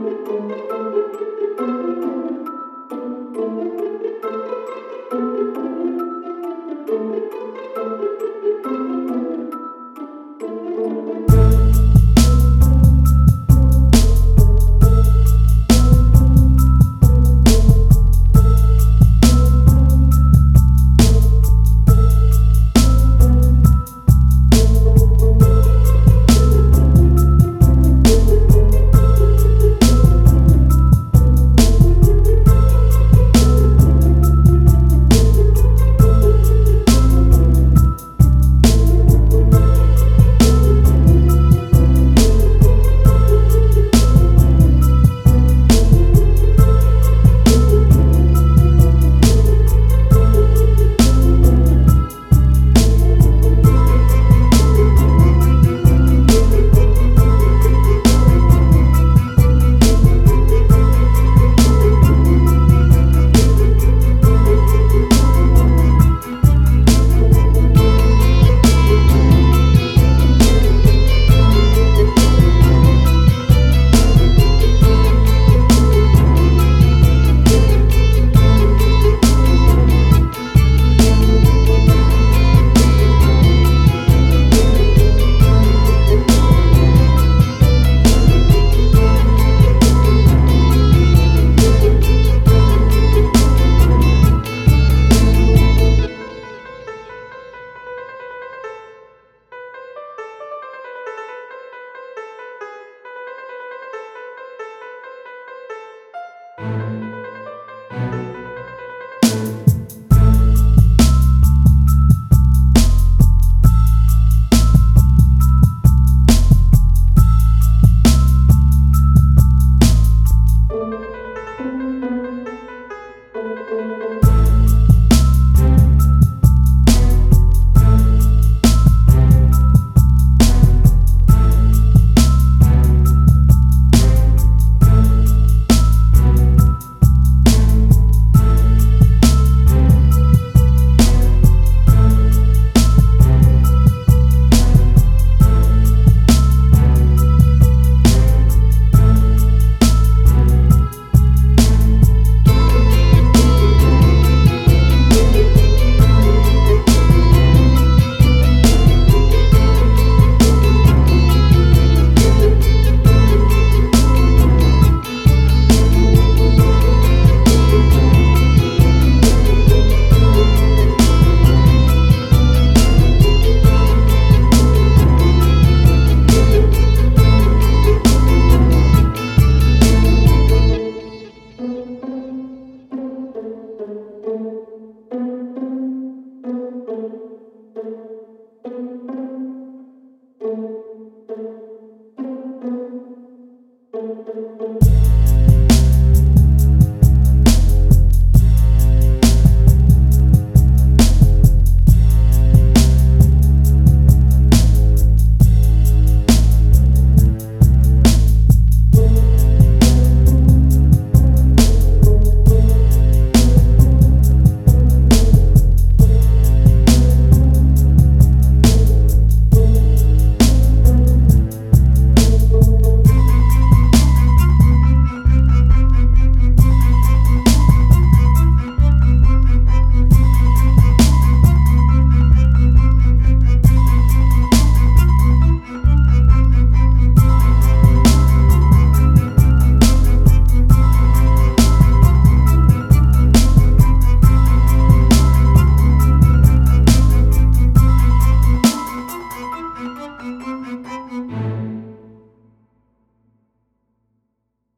Música